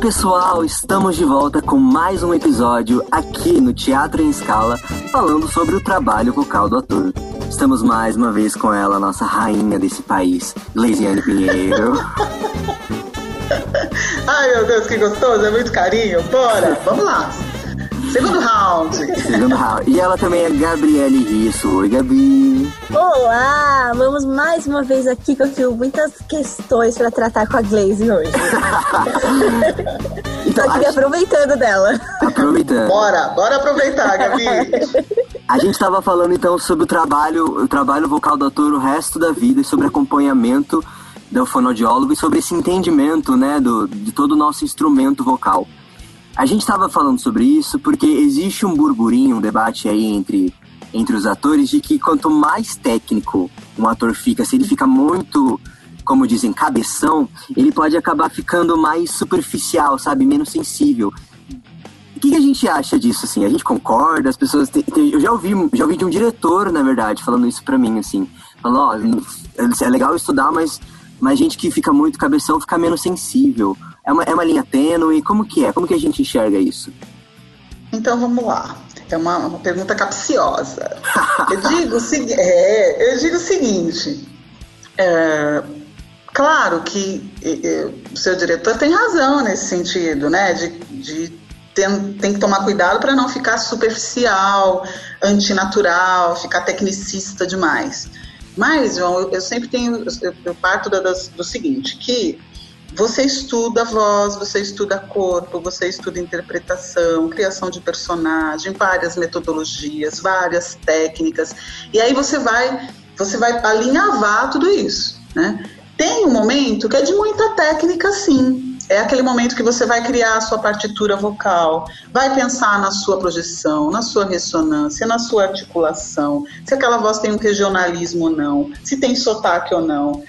pessoal, estamos de volta com mais um episódio aqui no Teatro em Escala, falando sobre o trabalho vocal do ator. Estamos mais uma vez com ela, nossa rainha desse país, Leisiane Pinheiro. Ai meu Deus, que gostoso, é muito carinho. Bora, vamos lá. Segundo round. Segundo round. E ela também é Gabriele Risso. Oi, Gabi. Olá! Vamos mais uma vez aqui que eu tenho muitas questões para tratar com a Glaze hoje. então, Tô aqui a... aproveitando dela. Aproveitando. Bora, bora aproveitar, Gabi. A gente estava falando então sobre o trabalho, o trabalho vocal do ator o resto da vida, sobre acompanhamento do fonoaudiólogo e sobre esse entendimento, né, do, de todo o nosso instrumento vocal. A gente estava falando sobre isso porque existe um burburinho, um debate aí entre, entre os atores de que quanto mais técnico um ator fica, se ele fica muito, como dizem, cabeção, ele pode acabar ficando mais superficial, sabe? Menos sensível. O que, que a gente acha disso, assim? A gente concorda? As pessoas... Tem, tem, eu já ouvi, já ouvi de um diretor, na verdade, falando isso pra mim, assim. Falando, ó, é legal estudar, mas, mas gente que fica muito cabeção fica menos sensível. É uma, é uma linha tênue? Como que é? Como que a gente enxerga isso? Então vamos lá. É uma, uma pergunta capciosa. eu, digo, é, eu digo o seguinte. É, claro que o seu diretor tem razão nesse sentido, né? De, de tem, tem que tomar cuidado para não ficar superficial, antinatural, ficar tecnicista demais. Mas, João, eu, eu sempre tenho, eu, eu parto da, das, do seguinte, que você estuda voz, você estuda corpo, você estuda interpretação, criação de personagem, várias metodologias, várias técnicas, e aí você vai, você vai alinhavar tudo isso, né? Tem um momento que é de muita técnica, sim. É aquele momento que você vai criar a sua partitura vocal, vai pensar na sua projeção, na sua ressonância, na sua articulação, se aquela voz tem um regionalismo ou não, se tem sotaque ou não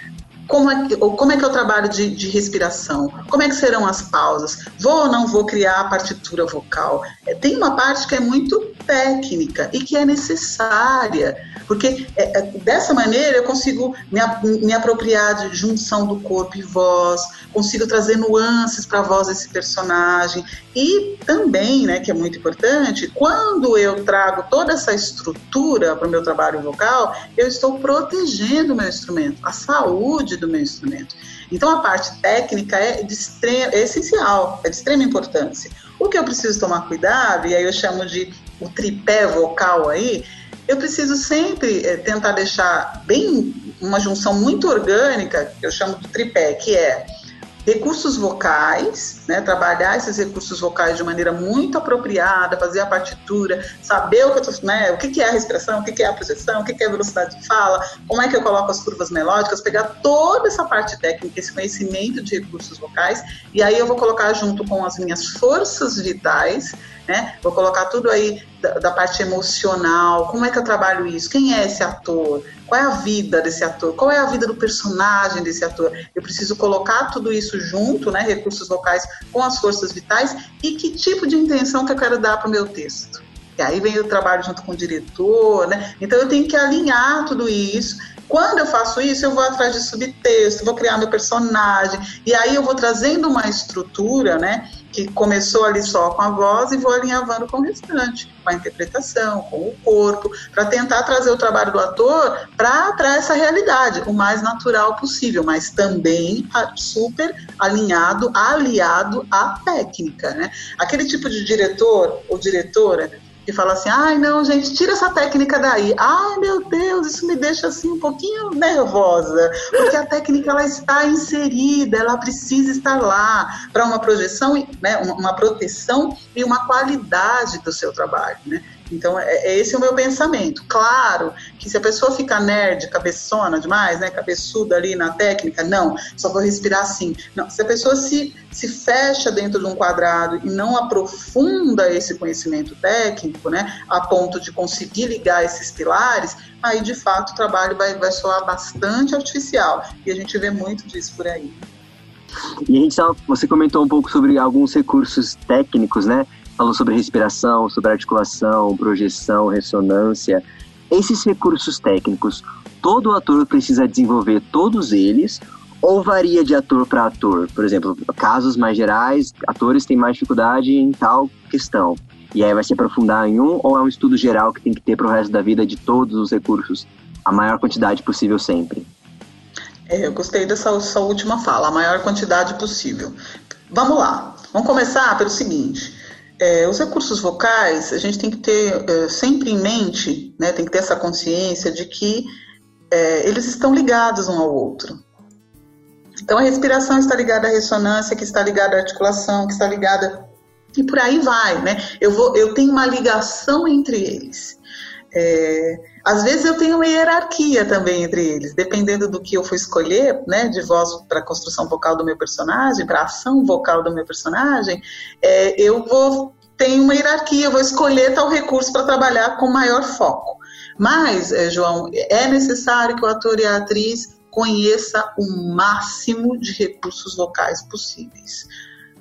como é que, como é, que é o trabalho de, de, respiração, como é que serão as pausas, vou ou não vou criar a partitura vocal. É, tem uma parte que é muito técnica e que é necessária, porque é, é, dessa maneira eu consigo me, me apropriar de junção do corpo e voz, consigo trazer nuances para a voz desse personagem. E também, né, que é muito importante, quando eu trago toda essa estrutura para o meu trabalho vocal, eu estou protegendo o meu instrumento, a saúde do meu instrumento. Então a parte técnica é, extrema, é essencial, é de extrema importância. O que eu preciso tomar cuidado, e aí eu chamo de o tripé vocal aí, eu preciso sempre é, tentar deixar bem uma junção muito orgânica, eu chamo de tripé, que é recursos vocais, né, trabalhar esses recursos vocais de maneira muito apropriada, fazer a partitura, saber o que, tô, né, o que, é a respiração, o que, é a projeção, o que, que é a velocidade de fala, como é que eu coloco as curvas melódicas, pegar toda essa parte técnica, esse conhecimento de recursos vocais, e aí eu vou colocar junto com as minhas forças vitais, né, vou colocar tudo aí da, da parte emocional, como é que eu trabalho isso, quem é esse ator, qual é a vida desse ator? Qual é a vida do personagem desse ator? Eu preciso colocar tudo isso junto, né, recursos vocais com as forças vitais e que tipo de intenção que eu quero dar para o meu texto. E aí vem o trabalho junto com o diretor, né? Então eu tenho que alinhar tudo isso quando eu faço isso, eu vou atrás de subtexto, vou criar meu personagem, e aí eu vou trazendo uma estrutura, né? Que começou ali só com a voz e vou alinhavando com o restante, com a interpretação, com o corpo, para tentar trazer o trabalho do ator para essa realidade, o mais natural possível, mas também super alinhado, aliado à técnica, né? Aquele tipo de diretor ou diretora e fala assim: ai, não, gente, tira essa técnica daí. Ai, meu Deus, isso me deixa assim um pouquinho nervosa, porque a técnica ela está inserida, ela precisa estar lá para uma projeção, né, uma proteção e uma qualidade do seu trabalho, né? Então, é, é esse é o meu pensamento. Claro que se a pessoa fica nerd, cabeçona demais, né, cabeçuda ali na técnica, não, só vou respirar assim. Não, se a pessoa se, se fecha dentro de um quadrado e não aprofunda esse conhecimento técnico, né, a ponto de conseguir ligar esses pilares, aí de fato o trabalho vai, vai soar bastante artificial. E a gente vê muito disso por aí. E a gente você comentou um pouco sobre alguns recursos técnicos, né? Falou sobre respiração, sobre articulação, projeção, ressonância. Esses recursos técnicos, todo ator precisa desenvolver todos eles ou varia de ator para ator? Por exemplo, casos mais gerais, atores têm mais dificuldade em tal questão. E aí vai se aprofundar em um, ou é um estudo geral que tem que ter para o resto da vida de todos os recursos, a maior quantidade possível sempre? É, eu gostei dessa sua última fala, a maior quantidade possível. Vamos lá, vamos começar pelo seguinte. É, os recursos vocais, a gente tem que ter é, sempre em mente, né, tem que ter essa consciência de que é, eles estão ligados um ao outro. Então a respiração está ligada à ressonância, que está ligada à articulação, que está ligada e por aí vai, né? Eu vou, eu tenho uma ligação entre eles. É, às vezes eu tenho uma hierarquia também entre eles, dependendo do que eu for escolher, né, de voz para a construção vocal do meu personagem, para a ação vocal do meu personagem, é, eu vou ter uma hierarquia, eu vou escolher tal recurso para trabalhar com maior foco. Mas, é, João, é necessário que o ator e a atriz conheça o máximo de recursos vocais possíveis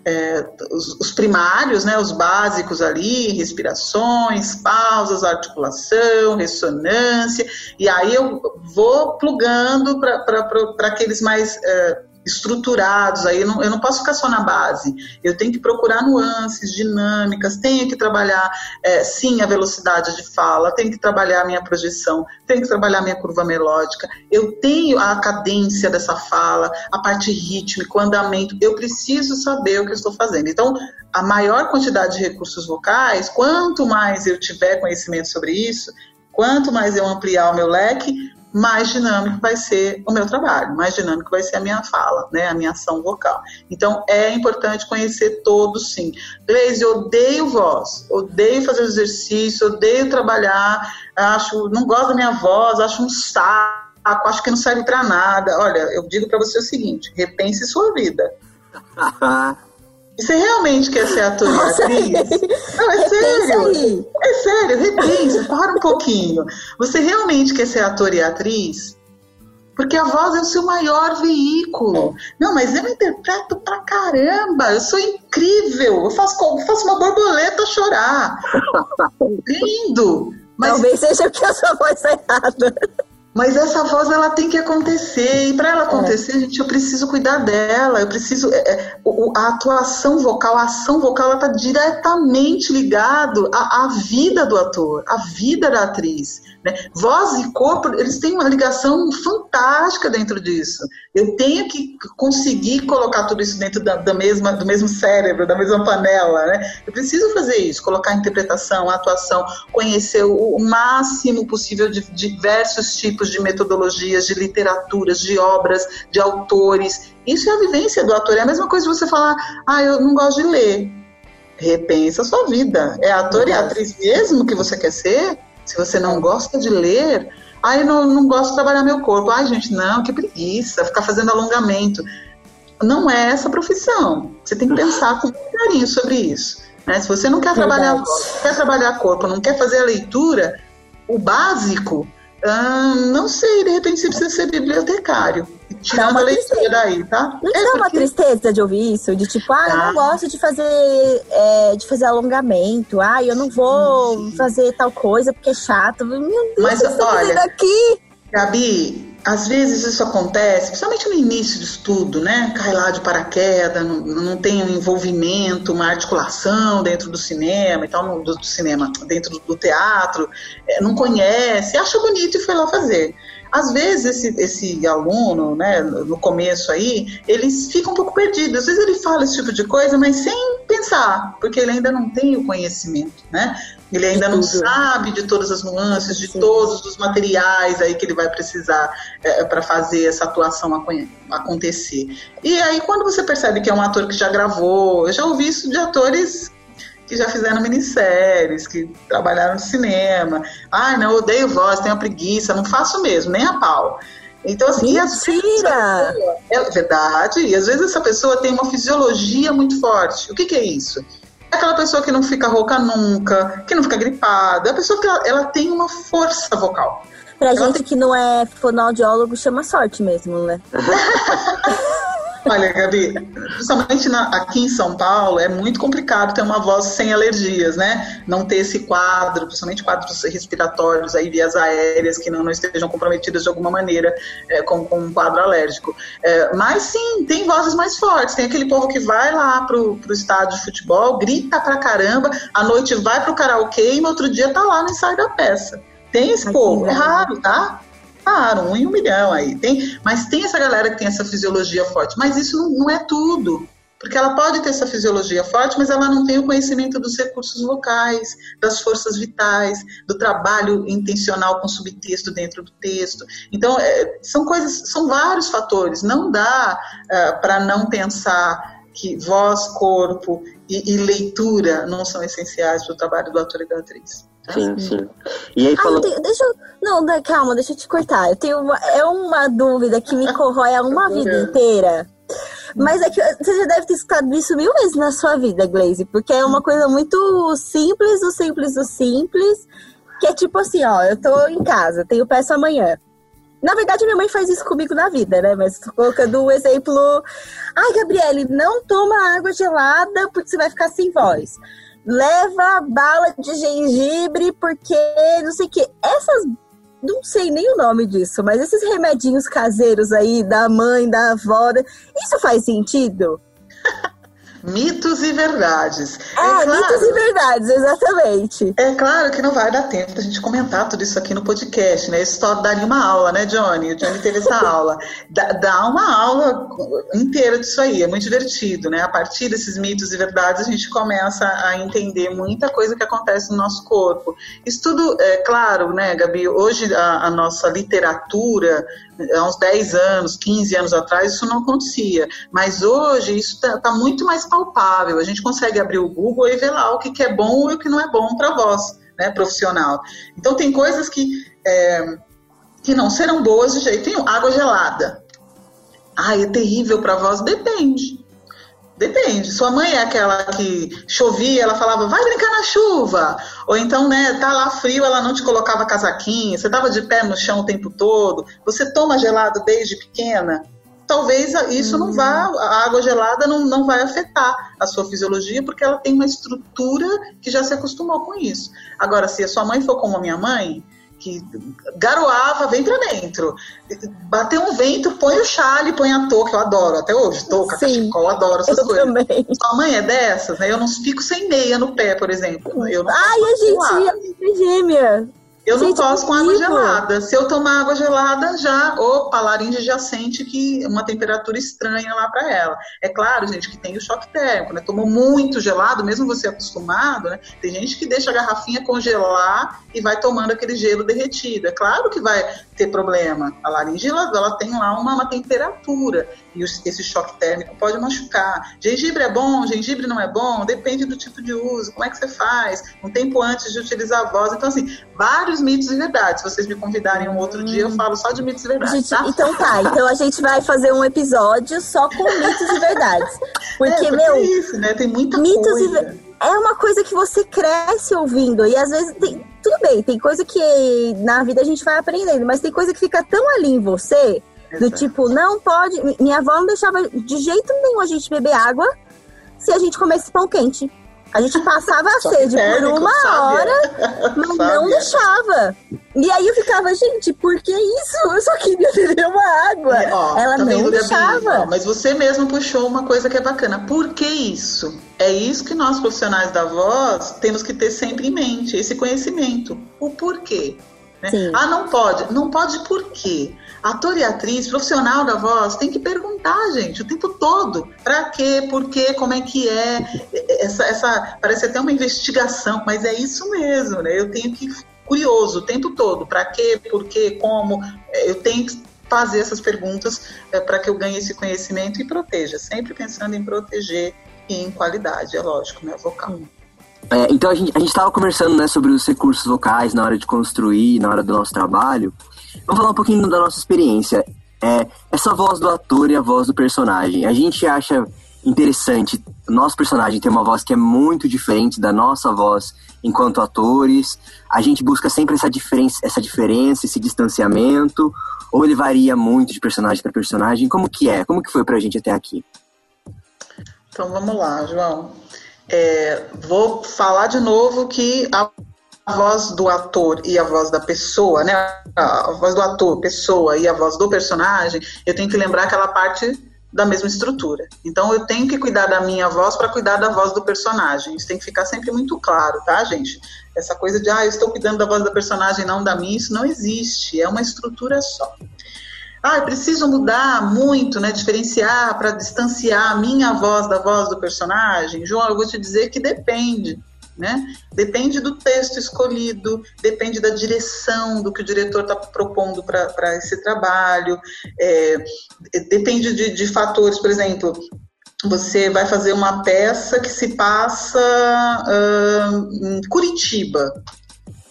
é, os, os, primários, né, os básicos ali, respirações, pausas, articulação, ressonância, e aí eu vou plugando para aqueles mais é, estruturados, aí eu não, eu não, posso ficar só na base, eu tenho que procurar nuances, dinâmicas, tenho que trabalhar, é, sim, a velocidade de fala, tenho que trabalhar a minha projeção, tenho que trabalhar a minha curva melódica, eu tenho a cadência dessa fala, a parte rítmica, o andamento, eu preciso saber o que eu estou fazendo. Então, a maior quantidade de recursos vocais, quanto mais eu tiver conhecimento sobre isso, quanto mais eu ampliar o meu leque, mais dinâmico vai ser o meu trabalho, mais dinâmico vai ser a minha fala, né, a minha ação vocal. Então é importante conhecer todos, sim. Gleise, odeio voz, odeio fazer exercício, odeio trabalhar, acho, não gosto da minha voz, acho um saco, acho que não serve para nada. Olha, eu digo para você o seguinte: repense sua vida. Você realmente quer ser ator e atriz? Não, é sério. É sério, repensa, para um pouquinho. Você realmente quer ser ator e atriz? Porque a voz é o seu maior veículo. Não, mas eu interpreto pra caramba. Eu sou incrível. Eu faço, eu faço uma borboleta chorar. Lindo. Mas... Talvez seja porque a sua voz está errada. Mas essa voz ela tem que acontecer e para ela acontecer, é. gente, eu preciso cuidar dela. Eu preciso é, é a atuação vocal, a ação vocal, ela está diretamente ligado à, à, vida do ator, à vida da atriz. Né? Voz e corpo, eles têm uma ligação fantástica dentro disso. Eu tenho que conseguir colocar tudo isso dentro da, da mesma, do mesmo cérebro, da mesma panela. Né? Eu preciso fazer isso, colocar a interpretação, a atuação, conhecer o, o máximo possível de diversos tipos de metodologias, de literaturas, de obras, de autores. Isso é a vivência do ator. É a mesma coisa de você falar, ah, eu não gosto de ler. Repensa a sua vida. É ator e atriz mesmo que você quer ser? Se você não gosta de ler, ai, não, não gosto de trabalhar meu corpo. Ai, gente, não, que preguiça, ficar fazendo alongamento. Não é essa profissão. Você tem que pensar com carinho sobre isso. Né? Se você não quer trabalhar não quer trabalhar corpo, não quer fazer a leitura, o básico, hum, não sei, de repente você precisa ser bibliotecário tirar uma leitura daí, tá? Não é dá uma tristeza de ouvir isso? De tipo, ah, eu não tá. gosto de fazer, é, de fazer alongamento. Ah, eu não vou sim, fazer tal coisa porque é chato. Meu Deus, Mas olha. Gabi, às vezes isso acontece, principalmente no início do estudo, né? Cai lá de paraquedas, não, não tem um envolvimento, uma articulação dentro do cinema e tal, do, do cinema, dentro do, do teatro, é, não conhece, acha bonito e foi lá fazer. Às vezes esse, esse aluno, né, no começo aí, eles ficam um pouco perdidos. Às vezes ele fala esse tipo de coisa, mas sem pensar, porque ele ainda não tem o conhecimento, né? Ele ainda não sabe de todas as nuances, de Sim. todos os materiais aí que ele vai precisar é, para fazer essa atuação acontecer. E aí, quando você percebe que é um ator que já gravou, eu já ouvi isso de atores que já fizeram minisséries, que trabalharam no cinema. Ai, não, odeio voz, tenho preguiça, não faço mesmo, nem a pau. Então, assim, Mentira! Pessoa, é verdade, e às vezes essa pessoa tem uma fisiologia muito forte. O que, que é isso? É aquela pessoa que não fica rouca nunca, que não fica gripada, é a pessoa que ela, ela tem uma força vocal. Pra ela gente tem... que não é fonoaudiólogo, chama sorte mesmo, né? Olha, Gabi, principalmente na, aqui em São Paulo, é muito complicado ter uma voz sem alergias, né? Não ter esse quadro, principalmente quadros respiratórios, aí vias aéreas que não, não estejam comprometidas de alguma maneira é, com, com, um quadro alérgico. É, mas sim, tem vozes mais fortes. Tem aquele povo que vai lá pro, pro estádio de futebol, grita pra caramba, à noite vai pro karaokê e no outro dia tá lá no ensaio da peça. Tem esse povo, é raro, tá? Claro, um em um milhão aí. Tem, mas tem essa galera que tem essa fisiologia forte. Mas isso não, não, é tudo. Porque ela pode ter essa fisiologia forte, mas ela não tem o conhecimento dos recursos vocais, das forças vitais, do trabalho intencional com subtexto dentro do texto. Então, é, são coisas, são vários fatores. Não dá é, para não pensar que voz, corpo e, e leitura não são essenciais para o trabalho do ator e da atriz. Sim, sim. E aí falou... Ah, deixa eu... Não, calma, deixa eu te cortar. Eu tenho uma... É uma dúvida que me corrói há uma vida inteira. Mas é que você já deve ter escutado isso mil vezes na sua vida, Glaze, porque é uma coisa muito simples, do simples, do simples, que é tipo assim, ó, eu tô em casa, tenho peça amanhã. Na verdade, minha mãe faz isso comigo na vida, né? Mas colocando um exemplo. Ai, Gabriele, não toma água gelada porque você vai ficar sem voz leva bala de gengibre porque não sei o que. Essas. Não sei nem o nome disso, mas esses remedinhos caseiros aí da mãe, da avó, isso faz sentido? Mitos e verdades. É, é claro, mitos e verdades, exatamente. É claro que não vai dar tempo da gente comentar tudo isso aqui no podcast, né? Isso só daria uma aula, né, Johnny? O Johnny teve essa aula. Dá, dá uma aula inteira disso aí, é muito divertido, né? A partir desses mitos e verdades, a gente começa a entender muita coisa que acontece no nosso corpo. Isso tudo, é claro, né, Gabi? Hoje a, a nossa literatura há uns 10 anos, 15 anos atrás, isso não acontecia. Mas hoje isso está tá muito mais palpável. A gente consegue abrir o Google e ver lá o que, que é bom e o que não é bom para voz né, profissional. Então tem coisas que, é, que não serão boas de jeito nenhum. Água gelada. Ah, é terrível para voz? Depende. Depende. Sua mãe é aquela que chovia, ela falava, vai brincar na chuva. Ou então, né, tá lá frio, ela não te colocava casaquinho, você tava de pé no chão o tempo todo, você toma gelado desde pequena. Talvez isso não vá, uhum. a água gelada não, não vai afetar a sua fisiologia, porque ela tem uma estrutura que já se acostumou com isso. Agora, se a sua mãe for como a minha mãe, que garoava, vem pra dentro. Bateu um vento, põe o chale, põe a touca, eu adoro, até hoje, touca, Sim, cachecol, adoro essas coisas. Também. Sua mãe é dessas, né? Eu não fico sem meia no pé, por exemplo. Eu não Ai, a gente é gêmea. Eu não posso com água gelada. Se eu tomar água gelada, já, opa, a laringe já sente que uma temperatura estranha lá para ela. É claro, gente, que tem o choque térmico, né? Tomou muito gelado, mesmo você acostumado, né? Tem gente que deixa a garrafinha congelar e vai tomando aquele gelo derretido. É claro que vai ter problema. A laringe, ela, ela tem lá uma, uma temperatura e esse choque térmico pode machucar. Gengibre é bom, gengibre não é bom, depende do tipo de uso, como é que você faz, um tempo antes de utilizar a voz. Então, assim, vários mitos e verdades. Se vocês me convidarem um outro hum. dia, eu falo só de mitos e verdades. Gente, tá? Então tá, então a gente vai fazer um episódio só com mitos e verdades. Porque, é, porque meu. É isso, né? Tem muita mitos coisa. E é uma coisa que você cresce ouvindo. E às vezes tem. Tudo bem, tem coisa que na vida a gente vai aprendendo, mas tem coisa que fica tão ali em você do tipo, não pode. Minha avó não deixava de jeito nenhum a gente beber água se a gente comesse pão quente. A gente passava a sede por uma hora, mas não deixava. E aí eu ficava, gente, por que isso? Eu só queria beber uma água. Ó, Ela tá não deixava. Ó, mas você mesmo puxou uma coisa que é bacana. Por que isso? É isso que nós profissionais da voz temos que ter sempre em mente, esse conhecimento. O porquê. Né? Ah, não pode. Não pode por quê? Ator e atriz, profissional da voz, tem que perguntar, gente, o tempo todo. Pra quê? Por quê? Como é que é? Essa, essa parece até uma investigação, mas é isso mesmo, né? Eu tenho que curioso o tempo todo. Pra quê? Por quê? Como? Eu tenho que fazer essas perguntas é, para que eu ganhe esse conhecimento e proteja, sempre pensando em proteger e em qualidade, é lógico, né? Vocal. É, então a gente a estava conversando né, sobre os recursos vocais na hora de construir, na hora do nosso trabalho. Vamos falar um pouquinho da nossa experiência. É, essa voz do ator e a voz do personagem. A gente acha interessante nosso personagem tem uma voz que é muito diferente da nossa voz enquanto atores? A gente busca sempre essa diferença, essa diferença, esse distanciamento? Ou ele varia muito de personagem para personagem? Como que é? Como que foi pra gente até aqui? Então vamos lá, João. É, vou falar de novo que a voz do ator e a voz da pessoa, né? A voz do ator, pessoa e a voz do personagem, eu tenho que lembrar aquela parte da mesma estrutura. Então eu tenho que cuidar da minha voz para cuidar da voz do personagem. Isso tem que ficar sempre muito claro, tá, gente? Essa coisa de ah, eu estou cuidando da voz da personagem, não da minha, isso não existe. É uma estrutura só. Ah, preciso mudar muito, né? Diferenciar para distanciar a minha voz da voz do personagem. João, eu vou te dizer que depende. Né? Depende do texto escolhido, depende da direção do que o diretor está propondo para esse trabalho, é, depende de, de fatores, por exemplo, você vai fazer uma peça que se passa uh, em Curitiba.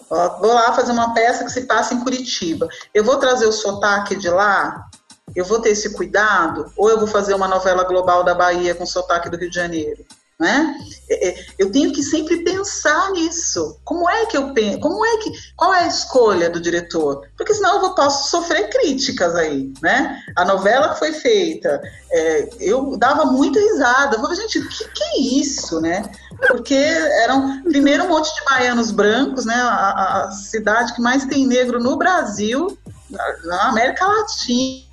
Vou lá fazer uma peça que se passa em Curitiba. Eu vou trazer o sotaque de lá? Eu vou ter esse cuidado? Ou eu vou fazer uma novela global da Bahia com sotaque do Rio de Janeiro? Né? É, é, eu tenho que sempre pensar nisso. Como é que eu penso? Como é que? Qual é a escolha do diretor? Porque senão eu posso sofrer críticas aí, né? A novela que foi feita, é, eu dava muita risada. Eu falei, gente, o que, que é isso, né? Porque eram primeiro um monte de baianos brancos, né? A, a cidade que mais tem negro no Brasil, na América Latina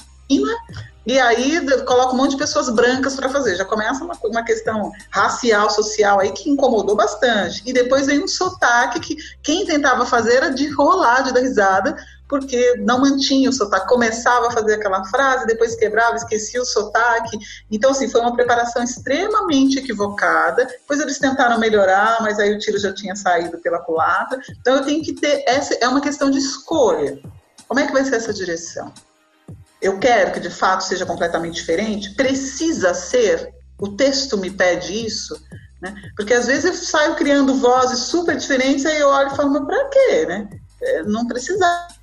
e aí coloca um monte de pessoas brancas para fazer. Já começa uma, uma questão racial, social aí que incomodou bastante. E depois vem um sotaque que quem tentava fazer era de rolar, de dar risada, porque não mantinha o sotaque. Começava a fazer aquela frase, depois quebrava, esquecia o sotaque. Então, assim, foi uma preparação extremamente equivocada. Depois eles tentaram melhorar, mas aí o tiro já tinha saído pela culatra. Então, eu tenho que ter. Essa é uma questão de escolha. Como é que vai ser essa direção? eu quero que de fato seja completamente diferente, precisa ser, o texto me pede isso, né? Porque às vezes eu saio criando vozes super diferentes, aí eu olho e falo, mas pra quê, né? É, não precisava.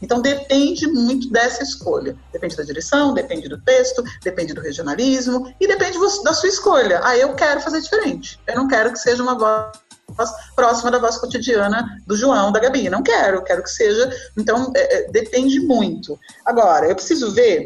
Então depende muito dessa escolha. Depende da direção, depende do texto, depende do regionalismo e depende da sua escolha. Ah, eu quero fazer diferente. Eu não quero que seja uma voz próxima da voz cotidiana do João, da Gabi. Não quero, quero que seja. Então, é, é, depende muito. Agora, eu preciso ver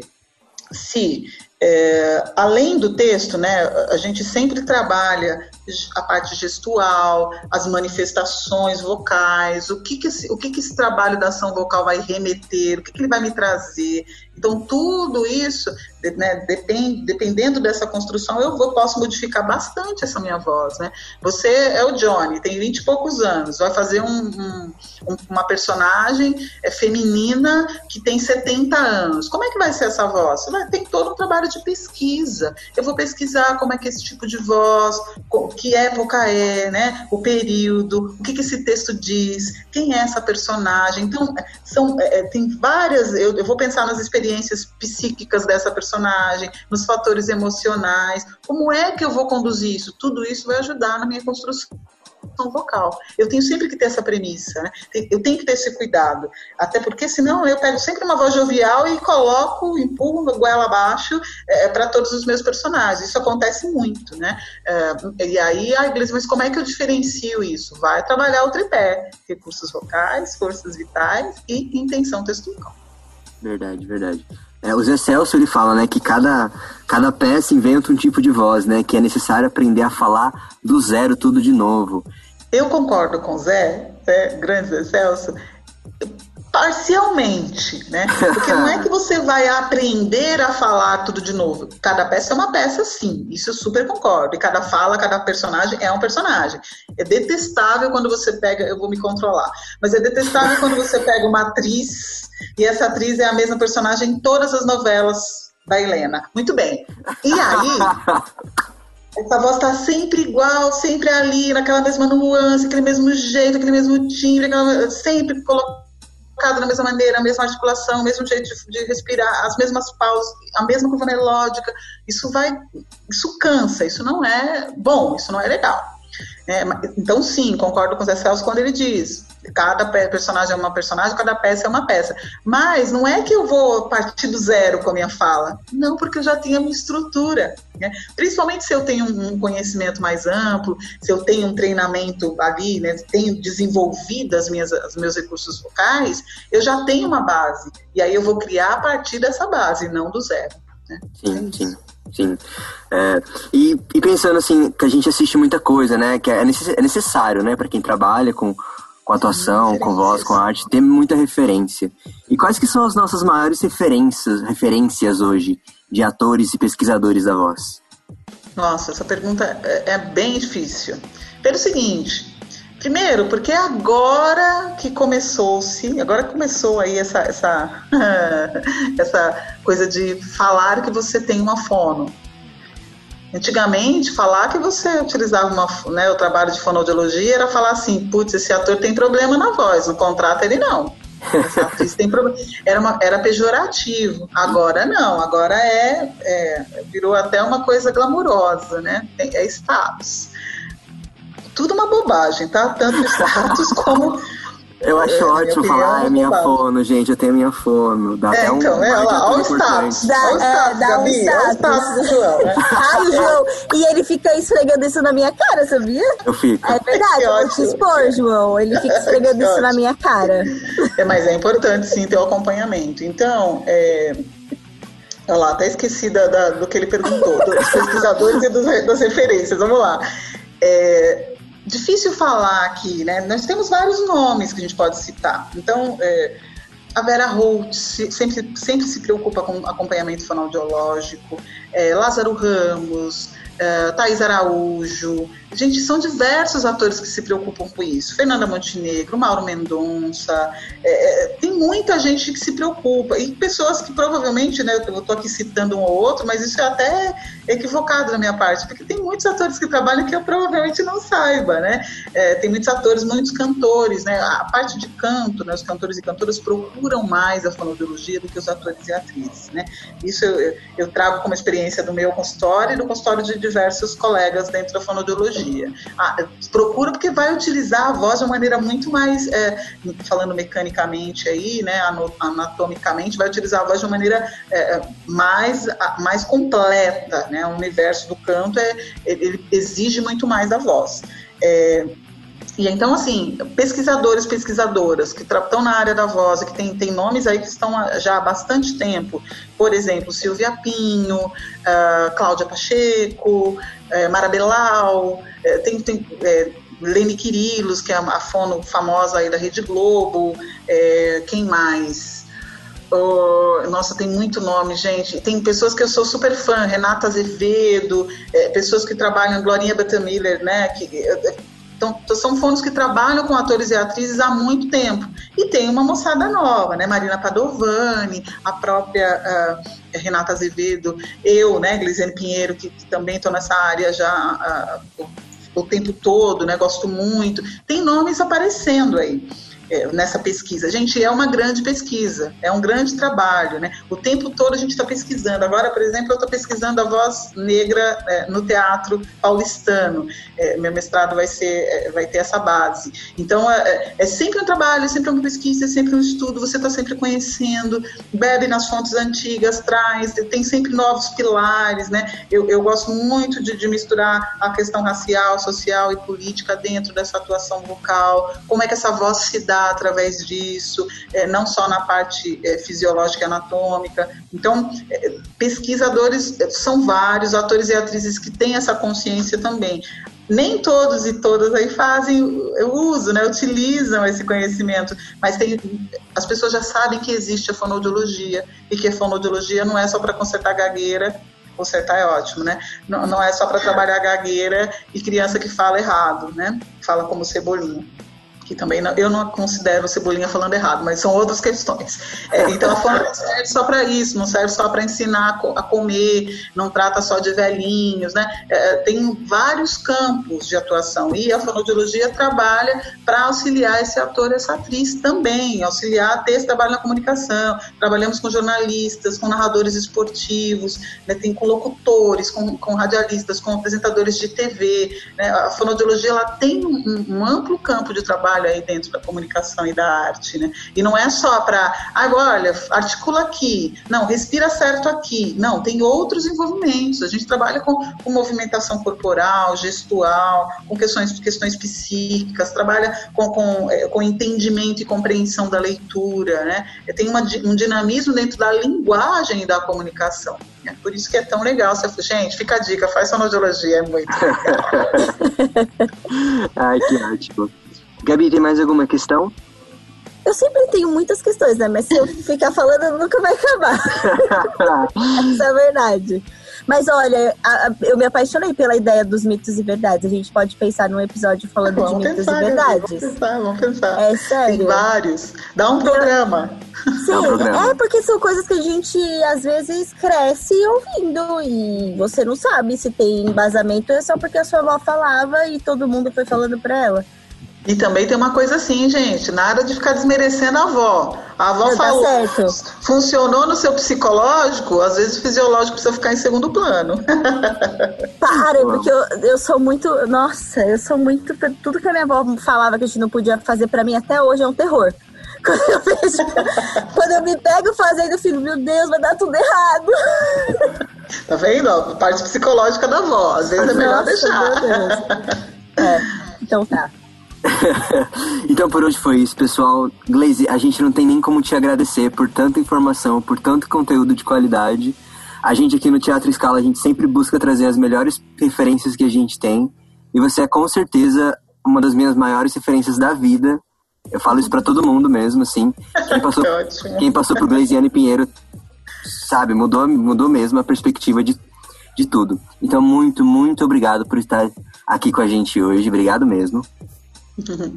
se, é, além do texto, né, a gente sempre trabalha a parte gestual, as manifestações vocais, o que que esse, o que que esse trabalho da ação vocal vai remeter, o que, que ele vai me trazer. Então, tudo isso né, depend, dependendo dessa construção, eu vou, posso modificar bastante essa minha voz, né? Você é o Johnny, tem 20 e poucos anos, vai fazer um, um, uma personagem é, feminina que tem 70 anos. Como é que vai ser essa voz? Você vai ter todo um trabalho de pesquisa. Eu vou pesquisar como é que é esse tipo de voz, que época é, né? O período, o que, que esse texto diz, quem é essa personagem. Então, são, é, é tem várias, eu, eu vou pensar nas experiências psíquicas dessa personagem personagem, nos fatores emocionais. Como é que eu vou conduzir isso? Tudo isso vai ajudar na minha construção vocal. Eu tenho sempre que ter essa premissa, né? Eu tenho que ter esse cuidado. Até porque senão eu pego sempre uma voz jovial e coloco, empurro no goela abaixo é, para todos os meus personagens. Isso acontece muito, né? É, e aí a igreja, mas como é que eu diferencio isso? Vai trabalhar o tripé: recursos vocais, forças vitais e intenção textual. Verdade, verdade. É, o Zé Celso ele fala, né, que cada, cada peça inventa um tipo de voz, né, que é necessário aprender a falar do zero tudo de novo. Eu concordo com o Zé, Zé grande Zé Celso, parcialmente, né? Porque não é que você vai aprender a falar tudo de novo. Cada peça é uma peça, sim. Isso eu super concordo. E cada fala, cada personagem é um personagem. É detestável quando você pega, eu vou me controlar, mas é detestável quando você pega uma atriz e essa atriz é a mesma personagem em todas as novelas da Helena. Muito bem. E aí, essa voz tá sempre igual, sempre ali, naquela mesma nuance, aquele mesmo jeito, aquele mesmo timbre, aquela, sempre colocado da mesma maneira, a mesma articulação, o mesmo jeito de, de, respirar, as mesmas pausas, a mesma curva melódica. Isso vai, isso cansa, isso não é bom, isso não é legal. É, então, sim, concordo com o Zé Celso quando ele diz: cada personagem é uma personagem, cada peça é uma peça. Mas não é que eu vou partir do zero com a minha fala. Não, porque eu já tenho a minha estrutura. Né? Principalmente se eu tenho um conhecimento mais amplo, se eu tenho um treinamento ali, né, tenho desenvolvido as minhas, os meus recursos vocais, eu já tenho uma base. E aí eu vou criar a partir dessa base, não do zero. Né? Sim, sim. Sim. É, e, e, pensando assim, que a gente assiste muita coisa, né? Que é, é necessário, né, para quem trabalha com, com atuação, com voz, com arte, ter muita referência. E quais que são as nossas maiores referências, referências hoje de atores e pesquisadores da voz? Nossa, essa pergunta é, é bem difícil. Pelo seguinte, primeiro, porque agora que começou-se, agora começou aí essa, essa, essa coisa de falar que você tem uma fono. Antigamente, falar que você utilizava uma, né, o trabalho de fonoaudiologia era falar assim, putz, esse ator tem problema na voz, no contrato ele não. Atriz tem problema. Era, uma, era pejorativo. Agora não, agora é, é virou até uma coisa glamurosa, né? É status. Tudo uma bobagem, tá? Tanto status como eu acho é, ótimo falar, é minha fono, gente, eu tenho minha fono. Dá é, até então, um é, olha o status. Dá, é, dá um status. João, né? Ai, João, e ele fica esfregando isso na minha cara, sabia? Eu fico. É verdade, eu vou te expor, João. Ele fica esfregando isso na minha cara. É, mas é importante, sim, ter o acompanhamento. Então, é... Olha lá, até esqueci da, da, do que ele perguntou, dos pesquisadores e dos, das referências. Vamos lá. É, difícil falar aqui, né? Nós temos vários nomes que a gente pode citar. Então, é, a Vera Holt sempre, sempre se preocupa com acompanhamento fonoaudiológico, é, Lázaro Ramos, é, Thaís Araújo. Gente, são diversos atores que se preocupam com isso. Fernanda Montenegro, Mauro Mendonça. É, é tem muita gente que se preocupa. E pessoas que provavelmente, né, eu estou aqui citando um ou outro, mas isso é até equivocado da minha parte, porque tem muitos atores que trabalham que eu provavelmente não saiba, né? É, tem muitos atores, muitos cantores, né? A parte de canto, né, os cantores e cantoras procuram mais a fonoaudiologia do que os atores e atrizes, né? Isso eu, eu trago como experiência do meu consultório e do consultório de diversos colegas dentro da fonoaudiologia. Ah, procura porque vai utilizar a voz de uma maneira muito mais, é, falando mecanicamente aí, né, anatomicamente, vai utilizar a voz de uma maneira é, mais, mais completa, né? O universo do canto é, ele exige muito mais da voz. É, e então, assim, pesquisadores, pesquisadoras que estão na área da voz, que tem, tem nomes aí que estão já há bastante tempo, por exemplo, Silvia Pinho, uh, Cláudia Pacheco, uh, Mara Belau, uh, tem, tem uh, Lene Quirilos, que é a fono famosa aí da Rede Globo, quem mais? Oh, nossa, tem muito nome, gente. Tem pessoas que eu sou super fã, Renata Azevedo, pessoas que trabalham, Glorinha Bettamiller, né? Que, então, são fonos que trabalham com atores e atrizes há muito tempo. E tem uma moçada nova, né? Marina Padovani, a própria uh, Renata Azevedo, eu, né, Glisiane Pinheiro, que, que também estou nessa área já uh, o, o tempo todo, né? Gosto muito. Tem nomes aparecendo aí. É, nessa pesquisa. Gente, é uma grande pesquisa, é um grande trabalho, né? O tempo todo a gente está pesquisando. Agora, por exemplo, eu estou pesquisando a voz negra é, no teatro paulistano. É, meu mestrado vai ser, é, vai ter essa base. Então, é, é, sempre um trabalho, é sempre uma pesquisa, é sempre um estudo. Você está sempre conhecendo, bebe nas fontes antigas, traz, tem sempre novos pilares, né? Eu, eu gosto muito de, de misturar a questão racial, social e política dentro dessa atuação vocal. Como é que essa voz se dá através disso, é, não só na parte é, fisiológica e anatômica. Então, é, pesquisadores é, são vários, atores e atrizes que têm essa consciência também. Nem todos e todas aí fazem o uso, né, utilizam esse conhecimento, mas tem, as pessoas já sabem que existe a fonoaudiologia e que a fonoaudiologia não é só para consertar gagueira, consertar é ótimo, né? Não, não é só para trabalhar gagueira e criança que fala errado, né? Fala como cebolinha que também não, eu não considero Cebolinha falando errado, mas são outras questões. É, então a fome não serve só para isso, não serve só para ensinar a comer, não trata só de velhinhos, né? É, tem vários campos de atuação e a fonoaudiologia trabalha para auxiliar esse ator, essa atriz também, auxiliar ter esse trabalho na comunicação. Trabalhamos com jornalistas, com narradores esportivos, né? tem com locutores, com, com radialistas, com apresentadores de TV. Né? A fonoaudiologia ela tem um, um amplo campo de trabalho trabalho aí dentro da comunicação e da arte, né? E não é só para, agora, articula aqui, não, respira certo aqui. Não, tem outros envolvimentos. A gente trabalha com, com movimentação corporal, gestual, com questões, questões psíquicas, trabalha com, com, é, com entendimento e compreensão da leitura, né? Tem uma, um dinamismo dentro da linguagem e da comunicação. É por isso que é tão legal. Você, gente, fica a dica, faz sonodiologia, é muito legal. Ai, que ótimo. Gabi, tem mais alguma questão? Eu sempre tenho muitas questões, né? Mas se eu ficar falando, nunca vai acabar. Essa é a verdade. Mas olha, a, a, eu me apaixonei pela ideia dos mitos e verdades. A gente pode pensar num episódio falando vamos de mitos pensar, e verdades. Vamos pensar, vamos pensar. É sério. Tem vários. Dá um programa. Sim, um programa. é porque são coisas que a gente às vezes cresce ouvindo e você não sabe se tem embasamento, é só porque a sua avó falava e todo mundo foi falando pra ela. E também tem uma coisa assim, gente, nada de ficar desmerecendo a avó. A avó Não, tá falou, funcionou no seu psicológico, às vezes o fisiológico precisa ficar em segundo plano. Para, porque eu, eu sou muito. Nossa, eu sou muito. Tudo que a minha avó falava que a gente não podia fazer pra mim até hoje é um terror. Quando eu vejo. quando eu me pego fazendo, filho, meu Deus, vai dar tudo errado. Tá vendo? A parte psicológica da avó. Às vezes é melhor Nossa, deixar. É, então tá. então por hoje foi isso, pessoal. Glaze, a gente não tem nem como te agradecer por tanta informação, por tanto conteúdo de qualidade. A gente aqui no Teatro Escala, a gente sempre busca trazer as melhores referências que a gente tem. E você é com certeza uma das minhas maiores referências da vida. Eu falo isso para todo mundo mesmo, assim. Quem passou, quem passou por Glaziane Pinheiro, sabe, mudou, mudou mesmo a perspectiva de, de tudo. Então, muito, muito obrigado por estar aqui com a gente hoje. Obrigado mesmo. Uh -huh.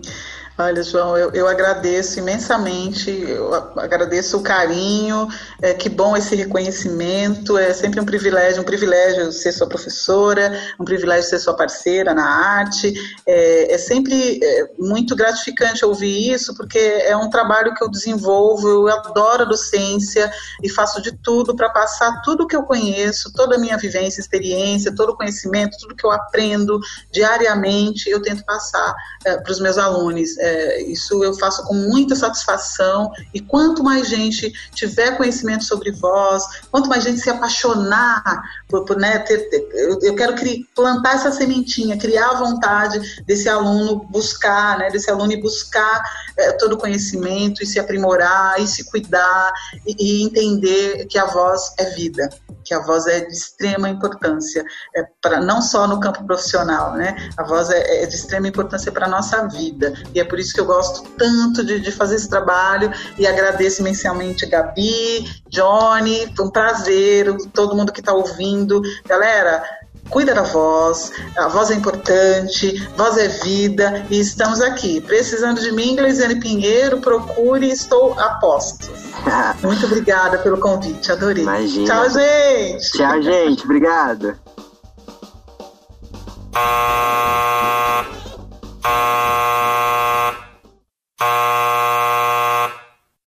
Olha, João, eu, eu agradeço imensamente, eu agradeço o carinho, é, que bom esse reconhecimento, é sempre um privilégio, um privilégio ser sua professora, um privilégio ser sua parceira na arte, é, é sempre é, muito gratificante ouvir isso, porque é um trabalho que eu desenvolvo, eu adoro a docência e faço de tudo para passar tudo que eu conheço, toda a minha vivência, experiência, todo o conhecimento, tudo que eu aprendo diariamente, eu tento passar é, para os meus alunos. É, isso eu faço com muita satisfação. E quanto mais gente tiver conhecimento sobre voz, quanto mais gente se apaixonar por, por né, ter, ter, eu, eu, quero criar, plantar essa sementinha, criar a vontade desse aluno buscar, né, desse aluno buscar é, todo o conhecimento e se aprimorar e se cuidar e, e, entender que a voz é vida, que a voz é de extrema importância, é para não só no campo profissional, né? A voz é, é de extrema importância para a nossa vida e é por isso que eu gosto tanto de, de fazer esse trabalho e agradeço imensamente Gabi, Johnny, foi um prazer, todo mundo que está ouvindo. Galera, cuida da voz, a voz é importante, voz é vida e estamos aqui. Precisando de mim, Gleisiane Pinheiro, procure, estou a postos. Muito obrigada pelo convite, adorei. Imagina. Tchau, gente. Tchau, gente. Obrigado. Ah, ah.